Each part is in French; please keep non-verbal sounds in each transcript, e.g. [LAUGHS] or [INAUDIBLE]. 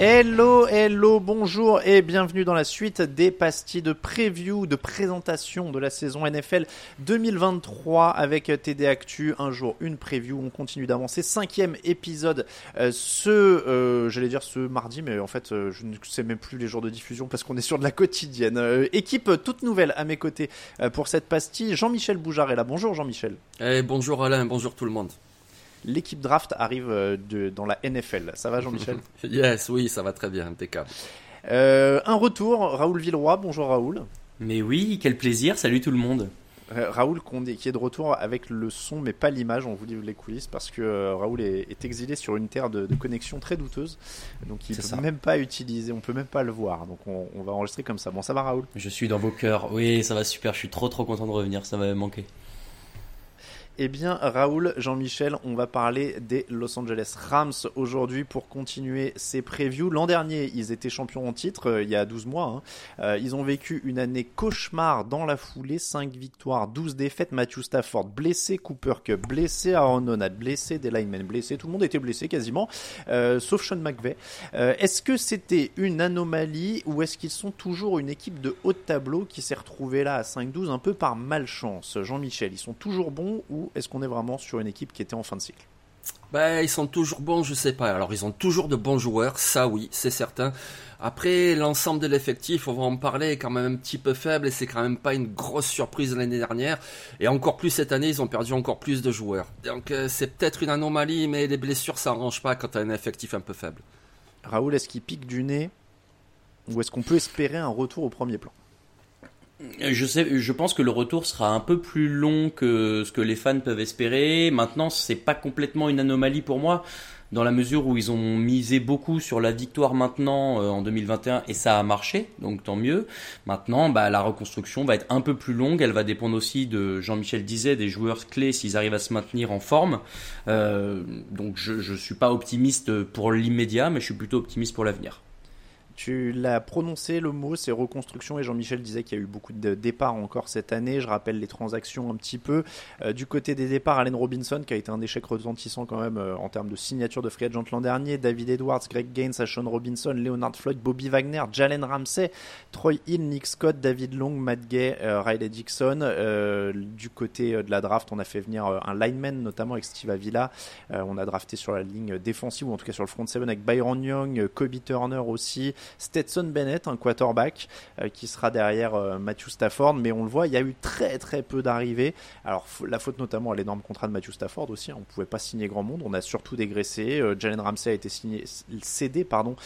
Hello, hello, bonjour et bienvenue dans la suite des pastilles de preview, de présentation de la saison NFL 2023 avec TD Actu. Un jour, une preview. On continue d'avancer. Cinquième épisode euh, ce, euh, j'allais dire ce mardi, mais en fait, euh, je ne sais même plus les jours de diffusion parce qu'on est sur de la quotidienne. Équipe toute nouvelle à mes côtés pour cette pastille. Jean-Michel Boujard est là. Bonjour Jean-Michel. Eh, bonjour Alain, bonjour tout le monde. L'équipe draft arrive euh, de, dans la NFL. Ça va Jean-Michel [LAUGHS] Yes, oui, ça va très bien, impeccable. Euh, Un retour, Raoul Villeroy. Bonjour Raoul. Mais oui, quel plaisir, salut tout le monde. Euh, Raoul Condé qui est de retour avec le son mais pas l'image, on vous livre les coulisses parce que euh, Raoul est, est exilé sur une terre de, de connexion très douteuse, donc il C'est peut ça. même pas utiliser, on peut même pas le voir, donc on, on va enregistrer comme ça. Bon ça va Raoul? Je suis dans vos cœurs. Oui, ça va super, je suis trop trop content de revenir, ça m'avait manqué. Eh bien, Raoul, Jean-Michel, on va parler des Los Angeles Rams aujourd'hui pour continuer ces previews. L'an dernier, ils étaient champions en titre, euh, il y a 12 mois. hein. Euh, ils ont vécu une année cauchemar dans la foulée, 5 victoires, 12 défaites. Matthew Stafford blessé, Cooper Cup blessé, Aaron Donald blessé, des linemen blessés, tout le monde était blessé quasiment, euh, sauf Sean McVay. Est-ce que c'était une anomalie ou est-ce qu'ils sont toujours une équipe de haut de tableau qui s'est retrouvée là à 5-12 un peu par malchance? Jean-Michel, ils sont toujours bons ou est-ce qu'on est vraiment sur une équipe qui était en fin de cycle? Ben, ils sont toujours bons, je sais pas. Alors, ils ont toujours de bons joueurs, ça oui, c'est certain. Après, l'ensemble de l'effectif, on va en parler, est quand même un petit peu faible et c'est quand même pas une grosse surprise l'année dernière. Et encore plus cette année, ils ont perdu encore plus de joueurs. Donc, euh, c'est peut-être une anomalie, mais les blessures, ça arrange pas quand t'as un effectif un peu faible. Raoul, est-ce qu'il pique du nez? Ou est-ce qu'on peut espérer un retour au premier plan? Je sais, je pense que le retour sera un peu plus long que ce que les fans peuvent espérer. Maintenant, c'est pas complètement une anomalie pour moi, dans la mesure où ils ont misé beaucoup sur la victoire maintenant euh, en 2021 et ça a marché, donc tant mieux. Maintenant, bah, la reconstruction va être un peu plus longue. Elle va dépendre aussi de Jean-Michel disait des joueurs clés s'ils arrivent à se maintenir en forme. Euh, donc je, je suis pas optimiste pour l'immédiat, mais je suis plutôt optimiste pour l'avenir. Tu l'as prononcé le mot, c'est reconstruction, et Jean-Michel disait qu'il y a eu beaucoup de départs encore cette année. Je rappelle les transactions un petit peu. Euh, du côté des départs, Allen Robinson, qui a été un échec retentissant quand même euh, en termes de signature de free agent l'an dernier. David Edwards, Greg Gaines, Ashon Robinson, Leonard Floyd, Bobby Wagner, Jalen Ramsey, Troy Hill, Nick Scott, David Long, Matt Gay, euh, Riley Dixon. Euh, du côté euh, de la draft, on a fait venir un lineman, notamment avec Steve Avila. On a drafté sur la ligne défensive, ou en tout cas sur le front seven avec Byron Young, Kobe Turner aussi. Stetson Bennett, un quarterback euh, qui sera derrière euh, Matthew Stafford, mais on le voit, il y a eu très très peu d'arrivées. Alors la faute notamment à l'énorme contrat de Matthew Stafford aussi, hein, on pouvait pas signer grand monde, on a surtout dégraissé. Euh, Jalen Ramsey a été signé, cédé pardon,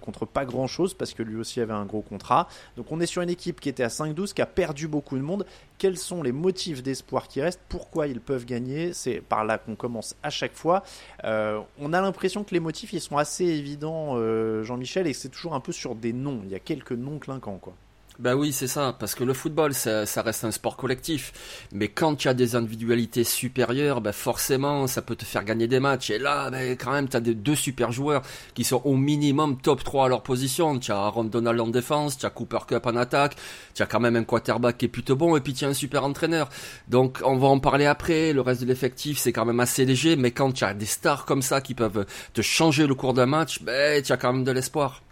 contre pas grand chose parce que lui aussi avait un gros contrat. Donc on est sur une équipe qui était à 5-12, qui a perdu beaucoup de monde. Quels sont les motifs d'espoir qui restent? Pourquoi ils peuvent gagner? C'est par là qu'on commence à chaque fois. On a l'impression que les motifs ils sont assez évidents, Jean-Michel, et que c'est toujours un peu sur des noms. Il y a quelques noms clinquants, quoi. Ben oui, c'est ça, parce que le football, ça, reste un sport collectif. Mais quand tu as des individualités supérieures, ben forcément, ça peut te faire gagner des matchs. Et là, ben, quand même, tu as deux super joueurs qui sont au minimum top 3 à leur position. Tu as Aaron Donald en défense, tu as Cooper Cup en attaque, tu as quand même un quarterback qui est plutôt bon, et puis tu as un super entraîneur. Donc, on va en parler après. Le reste de l'effectif, c'est quand même assez léger. Mais quand tu as des stars comme ça qui peuvent te changer le cours d'un match, ben, tu as quand même de l'espoir.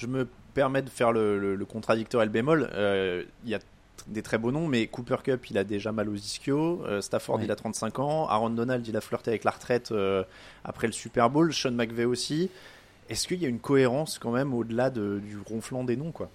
Je me permet de faire le, contradicteur et le bémol, il y a des très beaux noms, mais Cooper Cup, il a déjà mal aux ischios. Stafford, il a 35 ans. Aaron Donald, il a flirté avec la retraite après le Super Bowl. Sean McVay aussi. Est-ce qu'il y a une cohérence quand même au-delà du ronflant des noms, quoi?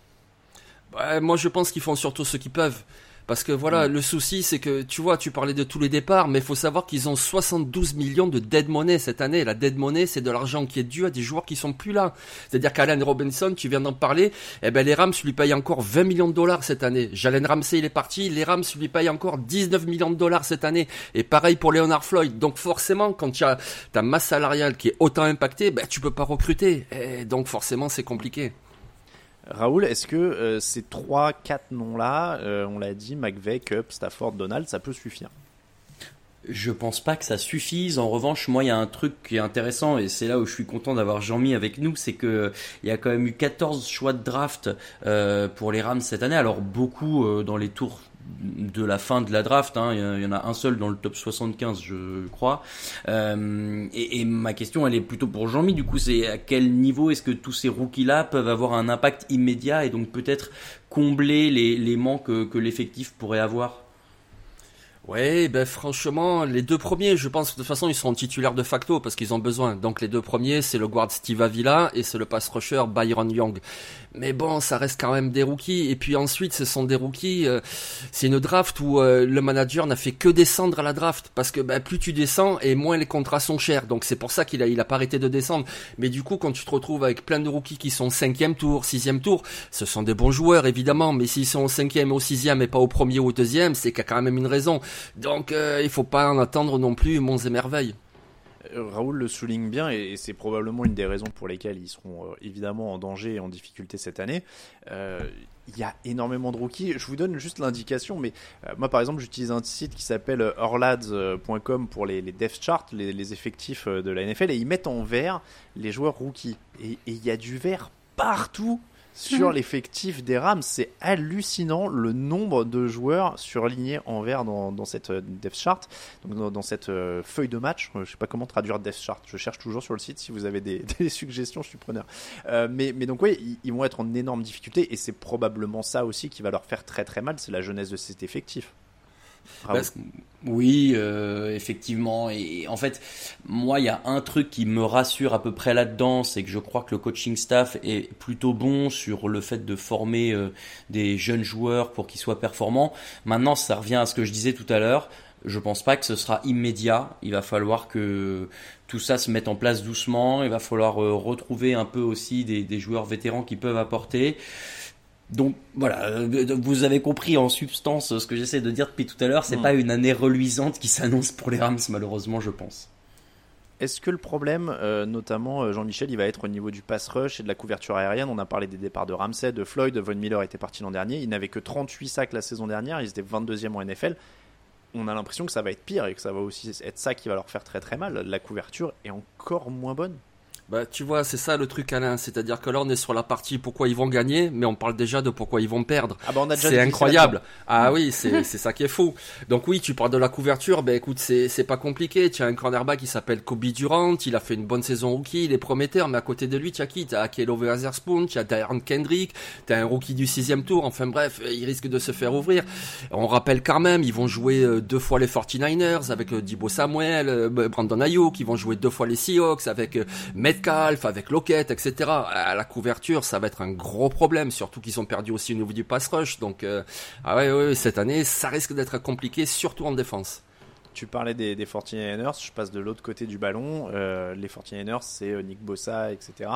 Moi, je pense qu'ils font surtout ce qu'ils peuvent. Parce que voilà, mm. le souci, c'est que tu vois, tu parlais de tous les départs, mais il faut savoir qu'ils ont 72 millions de dead money cette année. La dead money, c'est de l'argent qui est dû à des joueurs qui sont plus là. C'est-à-dire qu'Allen Robinson, tu viens d'en parler, eh ben les Rams lui payent encore 20 millions de dollars cette année. Jalen Ramsey, il est parti, les Rams lui payent encore 19 millions de dollars cette année. Et pareil pour Leonard Floyd. Donc forcément, quand tu as ta masse salariale qui est autant impactée, ben tu peux pas recruter. Et donc forcément, c'est compliqué. Raoul, est-ce que euh, ces trois, quatre noms-là, euh, on l'a dit, McVeigh, Cup, Stafford, Donald, ça peut suffire? Je pense pas que ça suffise. En revanche, moi, il y a un truc qui est intéressant et c'est là où je suis content d'avoir Jean-Mi avec nous, c'est que il y a quand même eu 14 choix de draft euh, pour les Rams cette année. Alors beaucoup dans les tours de la fin de la draft. Hein. Il y en a un seul dans le top 75, je crois. Euh, et, ma question, elle est plutôt pour Jean-Mi. Du coup, c'est à quel niveau est-ce que tous ces rookies-là peuvent avoir un impact immédiat et donc peut-être combler les, manques que l'effectif pourrait avoir? Ouais, ben franchement, les deux premiers, je pense de toute façon ils seront titulaires de facto parce qu'ils ont besoin. Donc les deux premiers, c'est le guard Steve Avila et c'est le pass rusher Byron Young. Mais bon, ça reste quand même des rookies. Et puis ensuite, ce sont des rookies. Euh, c'est une draft où euh, le manager n'a fait que descendre à la draft parce que ben, plus tu descends et moins les contrats sont chers. Donc c'est pour ça qu'il a il a pas arrêté de descendre. Mais du coup, quand tu te retrouves avec plein de rookies qui sont cinquième tour, sixième tour, ce sont des bons joueurs évidemment. Mais s'ils sont au cinquième, au sixième et pas au premier ou au deuxième, c'est qu'il y a quand même une raison. Donc euh, il faut pas en attendre non plus monts et merveilles. Euh, Raoul le souligne bien et c'est probablement une des raisons pour lesquelles ils seront euh, évidemment en danger et en difficulté cette année. il y a énormément de rookies. Je vous donne juste l'indication, mais moi par exemple j'utilise un site qui s'appelle orlads.com pour les, les charts, les, effectifs de la NFL, et ils mettent en vert les joueurs rookies. et il y a du vert partout sur l'effectif des Rams. C'est hallucinant le nombre de joueurs surlignés en vert dans, cette euh, depth chart, donc dans, cette euh, feuille de match. Je ne sais pas comment traduire depth chart. Je cherche toujours sur le site si vous avez des, [LAUGHS] suggestions, je suis preneur. Euh, mais, donc oui, ils, vont être en énorme difficulté et c'est probablement ça aussi qui va leur faire très très mal. C'est la jeunesse de cet effectif. Oui, euh, effectivement. Et en fait, moi, il y a un truc qui me rassure à peu près là-dedans, c'est que je crois que le coaching staff est plutôt bon sur le fait de former euh, des jeunes joueurs pour qu'ils soient performants. Maintenant, ça revient à ce que je disais tout à l'heure. Je pense pas que ce sera immédiat. Il va falloir que tout ça se mette en place doucement. Il va falloir euh, retrouver un peu aussi des, des joueurs vétérans qui peuvent apporter. Donc voilà, euh, vous avez compris en substance ce que j'essaie de dire depuis tout à l'heure, c'est hmm. pas une année reluisante qui s'annonce pour les Rams malheureusement je pense. Est-ce que le problème, euh, notamment euh, Jean-Michel, il va être au niveau du pass rush et de la couverture aérienne? On a parlé des départs de Ramsey, de Floyd, Von Miller était parti l'an dernier. Il n'avait que 38 sacs la saison dernière, ils étaient 22e en NFL. On a l'impression que ça va être pire et que ça va aussi être ça qui va leur faire très très mal. La couverture est encore moins bonne. Bah, tu vois, c'est ça le truc, Alain. C'est-à-dire que là, on est sur la partie pourquoi ils vont gagner, mais on parle déjà de pourquoi ils vont perdre. Ah bah c'est incroyable. Ah oui, [LAUGHS] c'est ça qui est fou. Donc oui, tu parles de la couverture. Ben écoute, c'est pas compliqué. Tu as un cornerback qui s'appelle Kobe Durant. Il a fait une bonne saison rookie. Il est prometteur. Mais à côté de lui, tu as qui? Tu as Kelo Weatherspoon. Tu as Darren Kendrick. Tu as un rookie du sixième tour. Enfin bref, il risque de se faire ouvrir. On rappelle quand même, ils vont jouer euh, deux fois les 49ers avec euh, Dibo Samuel, euh, Brandon Ayuk. Ils vont jouer deux fois les Seahawks avec Metcalf, avec Lockett, etc. À la couverture, ça va être un gros problème, surtout qu'ils ont perdu aussi au niveau du pass rush. Donc, euh, ah ouais, ouais, cette année, ça risque d'être compliqué, surtout en défense. Tu parlais des, des 49ers, je passe de l'autre côté du ballon. Euh, les 49ers, c'est euh, Nick Bossa, etc.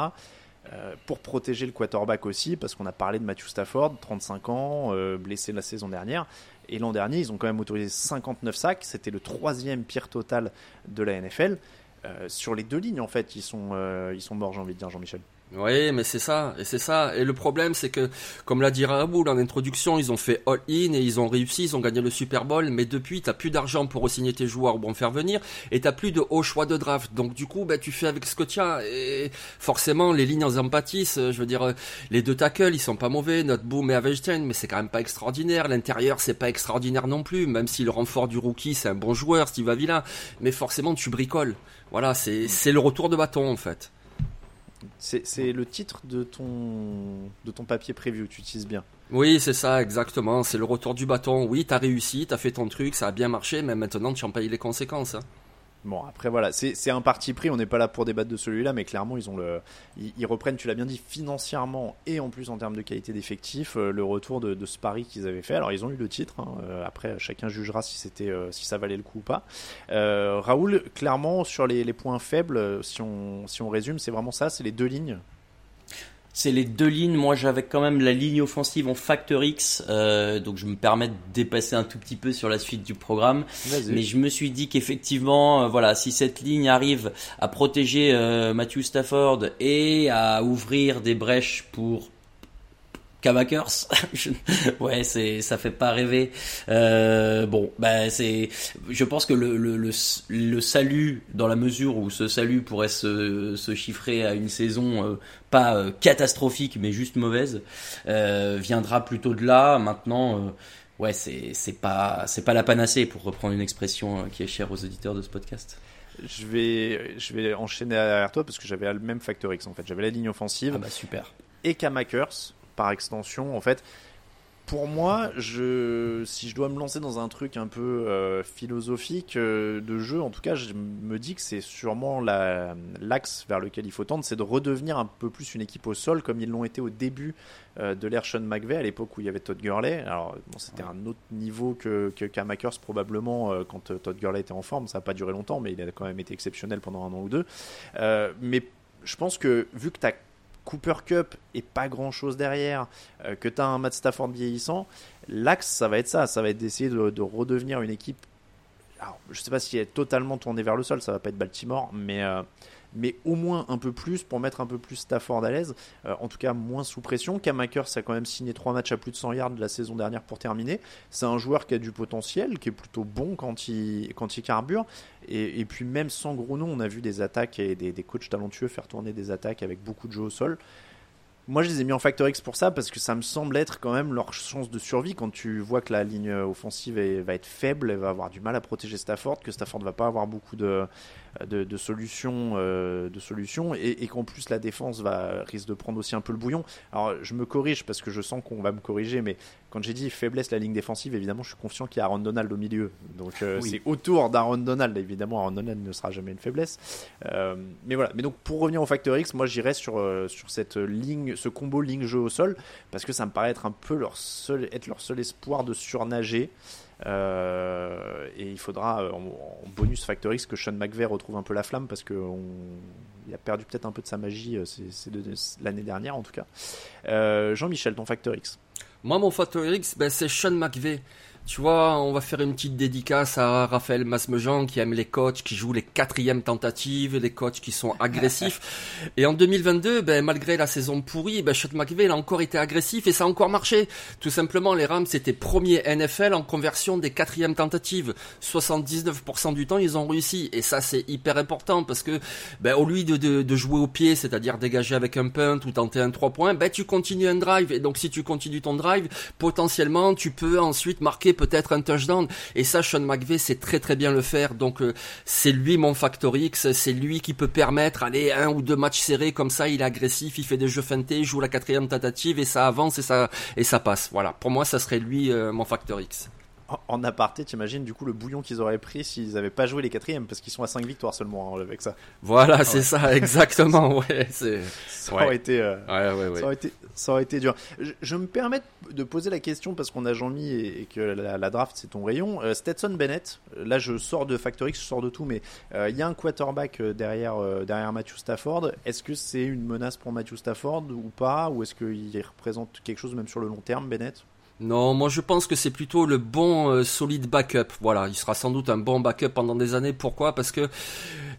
pour protéger le quarterback aussi, parce qu'on a parlé de Matthew Stafford, 35 ans, blessé la saison dernière. Et l'an dernier, ils ont quand même autorisé 59 sacs. C'était le troisième pire total de la NFL. Euh, sur les deux lignes en fait ils sont euh, ils sont morts j'ai envie de dire Jean-Michel. Oui, mais c'est ça, et c'est ça. Et le problème, c'est que, comme l'a dit Raoul en introduction, ils ont fait all-in et ils ont réussi, ils ont gagné le Super Bowl, mais depuis, t'as plus d'argent pour signer tes joueurs ou en faire venir, et t'as plus de haut choix de draft. Donc, du coup, bah, tu fais avec ce que tu as, et forcément, les lignes en pâtissent. Je veux dire, les deux tackles, ils sont pas mauvais, notre boom et Avegstein, mais c'est quand même pas extraordinaire. L'intérieur, c'est pas extraordinaire non plus, même si le renfort du rookie, c'est un bon joueur, Steve Avila, mais forcément, tu bricoles. Voilà, c'est le retour de bâton en fait. C'est le titre de ton, de ton papier prévu, tu utilises bien. Oui, c'est ça, exactement. C'est le retour du bâton. Oui, t'as réussi, t'as fait ton truc, ça a bien marché, mais maintenant tu en payes les conséquences. Hein. Bon, après voilà, c'est un parti pris, on n'est pas là pour débattre de celui-là, mais clairement, ils, ont le, ils, reprennent, tu l'as bien dit, financièrement et en plus en termes de qualité d'effectif, euh, le retour de, ce pari qu'ils avaient fait. Alors, ils ont eu le titre, hein, euh, après, chacun jugera si, euh, si ça valait le coup ou pas. Raoul, clairement, sur les, les, points faibles, si on, si on résume, c'est vraiment ça, c'est les deux lignes c'est les deux lignes. Moi, j'avais quand même la ligne offensive en Factor X, euh, donc je me permets de dépasser un tout petit peu sur la suite du programme. Mais je me suis dit qu'effectivement, euh, voilà, si cette ligne arrive à protéger euh, Matthew Stafford et à ouvrir des brèches pour Kamakers, [LAUGHS] ouais, c'est ça fait pas rêver. Euh, bon, bah c'est, je pense que le, le, le, salut, dans la mesure où ce salut pourrait se, se chiffrer à une saison euh, pas euh, catastrophique mais juste mauvaise, euh, viendra plutôt de là. Maintenant, ouais, c'est c'est pas c'est pas la panacée pour reprendre une expression qui est chère aux auditeurs de ce podcast. Je vais je vais enchaîner derrière toi parce que j'avais le même facteur X en fait. J'avais la ligne offensive. Ah bah super. Et Kamakers par extension. En fait, pour moi, je, si je dois me lancer dans un truc un peu euh, philosophique euh, de jeu, en tout cas, je me dis que c'est sûrement l'axe vers lequel il faut tendre, c'est de redevenir un peu plus une équipe au sol, comme ils l'ont été au début euh, de l'ère Sean McVay, à l'époque où il y avait Todd Gurley. Alors, c'était un autre niveau que, Kamakers, probablement, quand Todd Gurley était en forme. Ça n'a pas duré longtemps, mais il a quand même été exceptionnel pendant un an ou deux. mais je pense que, vu que tu as Cooper Cup et pas grand chose derrière, euh, que tu as un Matt Stafford vieillissant, l'axe ça va être ça, ça va être d'essayer de, redevenir une équipe. Alors, je sais pas si elle est totalement tournée vers le sol, ça va pas être Baltimore, mais euh, mais au moins un peu plus pour mettre un peu plus Stafford à l'aise. Euh, en tout cas, moins sous pression. Cam Akers a quand même signé 3 matchs à plus de 100 yards la saison dernière pour terminer. C'est un joueur qui a du potentiel, qui est plutôt bon quand il, quand il carbure. Et, puis même sans gros nom, on a vu des attaques et des, des coachs talentueux faire tourner des attaques avec beaucoup de jeux au sol. Moi, je les ai mis en Factor X pour ça parce que ça me semble être quand même leur chance de survie quand tu vois que la ligne offensive va être faible, elle va avoir du mal à protéger Stafford, que Stafford va pas avoir beaucoup de, de, solutions, euh, de solutions et, qu'en plus la défense va risque de prendre aussi un peu le bouillon. Alors je me corrige parce que je sens qu'on va me corriger, mais quand j'ai dit faiblesse la ligne défensive, évidemment je suis confiant qu'il y a Aaron Donald au milieu. Donc euh, c'est autour d'Aaron Donald. Évidemment Aaron Donald ne sera jamais une faiblesse. Euh, mais voilà. Mais donc pour revenir au facteur X, moi j'irais sur sur cette ligne, ce combo ligne jeu au sol parce que ça me paraît être un peu leur seul être leur seul espoir de surnager. Euh, et il faudra euh, en, bonus Factor X que Sean McVeigh retrouve un peu la flamme parce qu'il a perdu peut-être un peu de sa magie euh, l'année dernière en tout cas. Jean-Michel, ton Factor X Moi, mon Factor X, ben, c'est Sean McVeigh. Tu vois, on va faire une petite dédicace à Raphaël Masmejean qui aime les coachs qui jouent les quatrièmes tentatives, les coachs qui sont agressifs. [LAUGHS] et en 2022, ben, malgré la saison pourrie, ben, Sean McVay a encore été agressif et ça a encore marché. Tout simplement, les Rams étaient premiers NFL en conversion des quatrièmes tentatives. 79% du temps, ils ont réussi. Et ça, c'est hyper important parce que, ben, au lieu de, de, de jouer au pied, c'est-à-dire dégager avec un punt ou tenter un 3 points, ben, tu continues un drive. Et donc, si tu continues ton drive, potentiellement, tu peux ensuite marquer peut-être un touchdown. Et ça, Sean McVay sait très très bien le faire. Donc euh, c'est lui mon factor X, c'est lui qui peut permettre, aller un ou deux matchs serrés comme ça, il est agressif, il fait des jeux feintés, il joue la quatrième tentative et ça avance et ça et ça passe. Voilà, pour moi, ça serait lui euh, mon factor X en aparté, t'imagines du coup le bouillon qu'ils auraient pris s'ils n'avaient pas joué les quatrièmes parce qu'ils sont à 5 victoires seulement hein, avec ça. Voilà, ah c'est ça, exactement. [LAUGHS] Ouais, c'est. Ça aurait été. Euh, ça aurait été, ça aurait été dur. Je, me permets de poser la question parce qu'on a Jean-Mi et, que la, draft c'est ton rayon. Euh, Stetson Bennett, là je sors de Factor X, je sors de tout, mais euh, il y a un quarterback derrière derrière Matthew Stafford. Est-ce que c'est une menace pour Matthew Stafford ou pas, ou est-ce qu'il représente quelque chose même sur le long terme, Bennett? Non, moi je pense que c'est plutôt le bon euh, solide backup. Voilà, il sera sans doute un bon backup pendant des années. Pourquoi? Parce que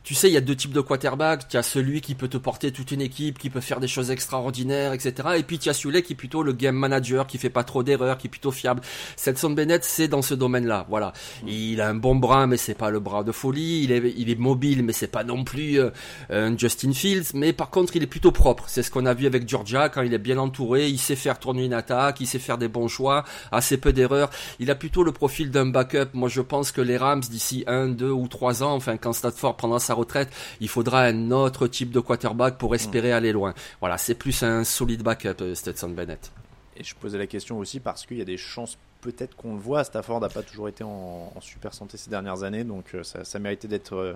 tu sais, il y a deux types de quarterback. Tu as celui qui peut te porter toute une équipe, qui peut faire des choses extraordinaires, etc. Et puis tu as celui qui est plutôt le game manager, qui fait pas trop d'erreurs, qui est plutôt fiable. Stetson Bennett, c'est dans ce domaine-là. Voilà. Il a un bon bras, mais c'est pas le bras de folie. Il est, il est mobile, mais c'est pas non plus euh, un Justin Fields. Mais par contre, il est plutôt propre. C'est ce qu'on a vu avec Georgia quand il est bien entouré. Il sait faire tourner une attaque, il sait faire des bons choix, assez peu d'erreurs. Il a plutôt le profil d'un backup. Moi, je pense que les Rams d'ici un, deux ou trois ans, enfin quand Stafford prendra sa sa retraite, il faudra un autre type de quarterback pour espérer aller loin. Voilà, c'est plus un solide backup, Stetson Bennett. Et je posais la question aussi parce qu'il y a des chances peut-être qu'on le voit, Stafford n'a pas toujours été en, super santé ces dernières années, donc euh, ça, méritait d'être euh,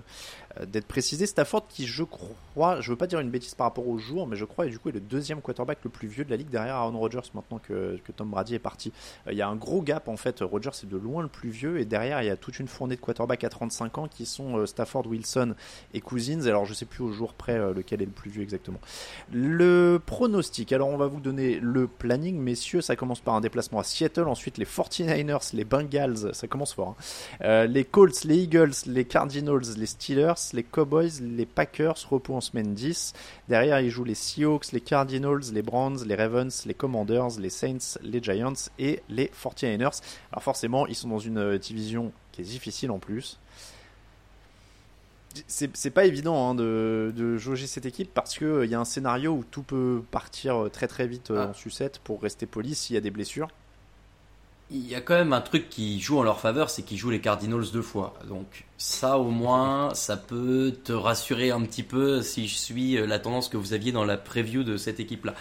d'être précisé. Stafford qui, je crois, je veux pas dire une bêtise par rapport au jour, mais je crois, et du coup, est le deuxième quarterback le plus vieux de la ligue derrière Aaron Rodgers maintenant que, Tom Brady est parti. Euh, il y a un gros gap en fait. Rodgers est de loin le plus vieux, et derrière, il y a toute une fournée de quarterbacks à 35 ans qui sont Stafford, Wilson et Cousins. Alors, je sais plus au jour près lequel est le plus vieux exactement. Le pronostic. Alors, on va vous donner le planning, messieurs. Ça commence par un déplacement à Seattle, ensuite les 49ers, les Bengals, ça commence fort. Hein. Euh, les Colts, les Eagles, les Cardinals, les Steelers, les Cowboys, les Packers, repos en semaine 10. Derrière, ils jouent les Seahawks, les Cardinals, les Browns, les Ravens, les Commanders, les Saints, les Giants et les 49ers. Alors forcément, ils sont dans une euh, division qui est difficile en plus c'est pas évident hein, de, de, jauger cette équipe parce qu'il il y a un scénario où tout peut partir très très vite euh, ah. en sucette pour rester poli s'il y a des blessures il y a quand même un truc qui joue en leur faveur, c'est qu'ils jouent les Cardinals deux fois. Donc ça au moins, ça peut te rassurer un petit peu si je suis euh, la tendance que vous aviez dans la preview de cette équipe-là.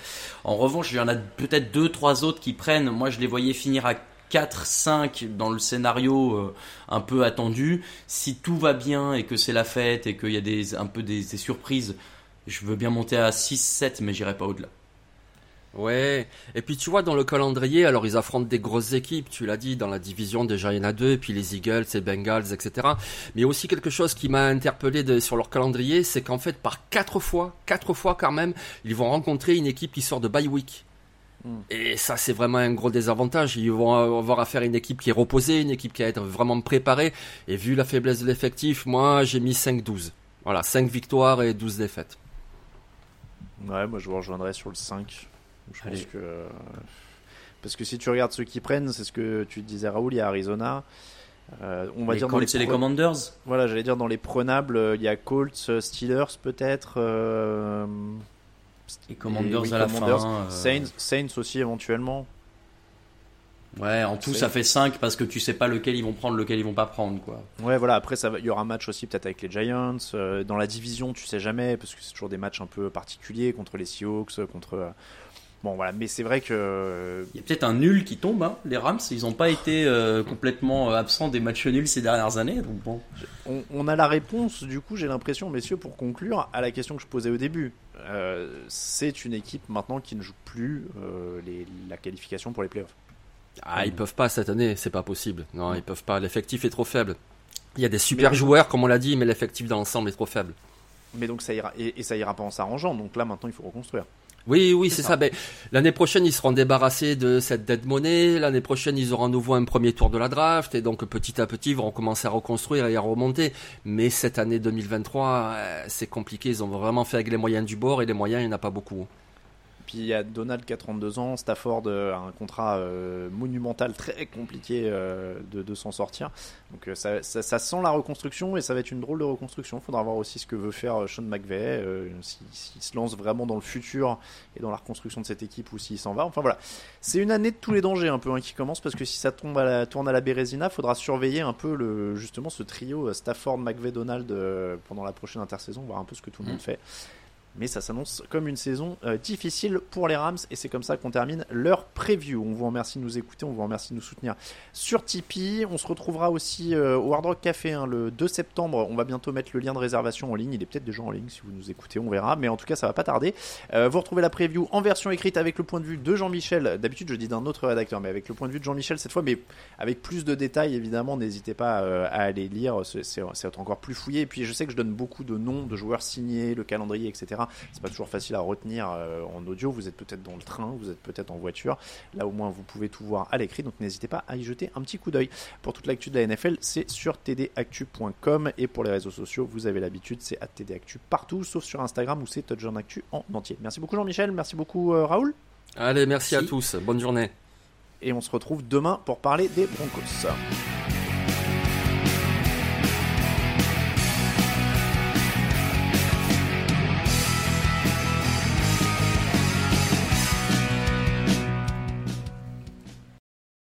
En revanche, il y en a peut-être deux, trois autres qui prennent. Moi, je les voyais finir à 4-5 dans le scénario euh, un peu attendu. Si tout va bien et que c'est la fête et qu'il y a des, un peu des, surprises, je veux bien monter à 6-7, mais j'irai pas au-delà. Ouais, et puis tu vois dans le calendrier, alors ils affrontent des grosses équipes, tu l'as dit, dans la division déjà il y en a deux, puis les Eagles, les Bengals, etc. Mais aussi quelque chose qui m'a interpellé sur leur calendrier, c'est qu'en fait par quatre fois, quatre fois quand même, ils vont rencontrer une équipe qui sort de bye week. Hmm. Et ça, c'est vraiment un gros désavantage. Ils vont avoir affaire à une équipe qui est reposée, une équipe qui va être vraiment préparée. Et vu la faiblesse de l'effectif, moi, j'ai mis 5-12. Voilà, 5 victoires et 12 défaites. Ouais, moi, je vous rejoindrai sur le 5. Je pense que. Parce que si tu regardes ceux qui prennent, c'est ce que tu disais Raoul, il y a Arizona. Euh, on va dire dans les, les Commanders. Voilà, j'allais dire dans les prenables, euh, il y a Colts, euh, Steelers peut-être. Euh... Et Commanders à la fin. Saints, Saints aussi éventuellement. Ouais, en tout ça fait 5 parce que tu sais pas lequel ils vont prendre, lequel ils vont pas prendre quoi. Ouais, voilà, après ça il y aura un match aussi peut-être avec les Giants dans la division, tu sais jamais parce que c'est toujours des matchs un peu particuliers contre les Seahawks, contre Bon voilà, mais c'est vrai que il y a peut-être un nul qui tombe. Hein. Les Rams, ils n'ont pas été euh, complètement euh, absents des matchs nuls ces dernières années. Donc bon, on, a la réponse. Du coup, j'ai l'impression, messieurs, pour conclure à la question que je posais au début. Euh, c'est une équipe maintenant qui ne joue plus la qualification pour les playoffs. Ah, ils peuvent pas cette année, c'est pas possible. Non, ils peuvent pas. L'effectif est trop faible. Il y a des super joueurs, comme on l'a dit, mais l'effectif dans l'ensemble est trop faible. Mais donc ça ira et, et ça ira pas en s'arrangeant. Donc là, maintenant, il faut reconstruire. Oui, oui, c'est ça. Ben, l'année prochaine, ils seront débarrassés de cette dette monnaie. L'année prochaine, ils auront à nouveau un premier tour de la draft. Et donc, petit à petit, ils vont commencer à reconstruire et à remonter. Mais cette année 2023, euh, c'est compliqué. Ils ont vraiment fait avec les moyens du bord. Et les moyens, il n'y en a pas beaucoup. Puis il y a Donald qui a 32 ans, Stafford euh, a un contrat euh, monumental très compliqué euh, de, s'en sortir. Donc ça, ça, sent la reconstruction et ça va être une drôle de reconstruction. Il faudra voir aussi ce que veut faire Sean McVay, s'il se lance vraiment dans le futur et dans la reconstruction de cette équipe ou s'il s'en va. Enfin voilà, c'est une année de tous les dangers un peu hein, qui commence parce que si ça tombe à la, tourne à la Bérésina, il faudra surveiller un peu le, justement ce trio Stafford, McVay, Donald pendant la prochaine intersaison, voir un peu ce que tout le monde mm. fait mais ça s'annonce comme une saison euh, difficile pour les Rams et c'est comme ça qu'on termine leur preview. On vous remercie de nous écouter, on vous remercie de nous soutenir sur Tipeee. On se retrouvera aussi euh, au Hard Rock Café hein, le 2 septembre. On va bientôt mettre le lien de réservation en ligne. Il est peut-être déjà en ligne si vous nous écoutez, on verra. Mais en tout cas, ça va pas tarder. Euh, vous retrouvez la preview en version écrite avec le point de vue de Jean-Michel. D'habitude, je dis d'un autre rédacteur, mais avec le point de vue de Jean-Michel cette fois, mais avec plus de détails évidemment. N'hésitez pas à aller lire, c'est encore plus fouillé. Et puis je sais que je donne beaucoup de noms de joueurs signés, le calendrier, etc. C'est pas toujours facile à retenir euh, en audio. Vous êtes peut-être dans le train, vous êtes peut-être en voiture. Là, au moins, vous pouvez tout voir à l'écrit. Donc, n'hésitez pas à y jeter un petit coup d'œil. Pour toute l'actu de la NFL, c'est sur tdactu.com. Et pour les réseaux sociaux, vous avez l'habitude, c'est à tdactu partout, sauf sur Instagram où c'est Touchdown Actu en entier. Merci beaucoup, Jean-Michel. Merci beaucoup, euh, Raoul. Allez, merci, merci à tous. Bonne journée. Et on se retrouve demain pour parler des Broncos.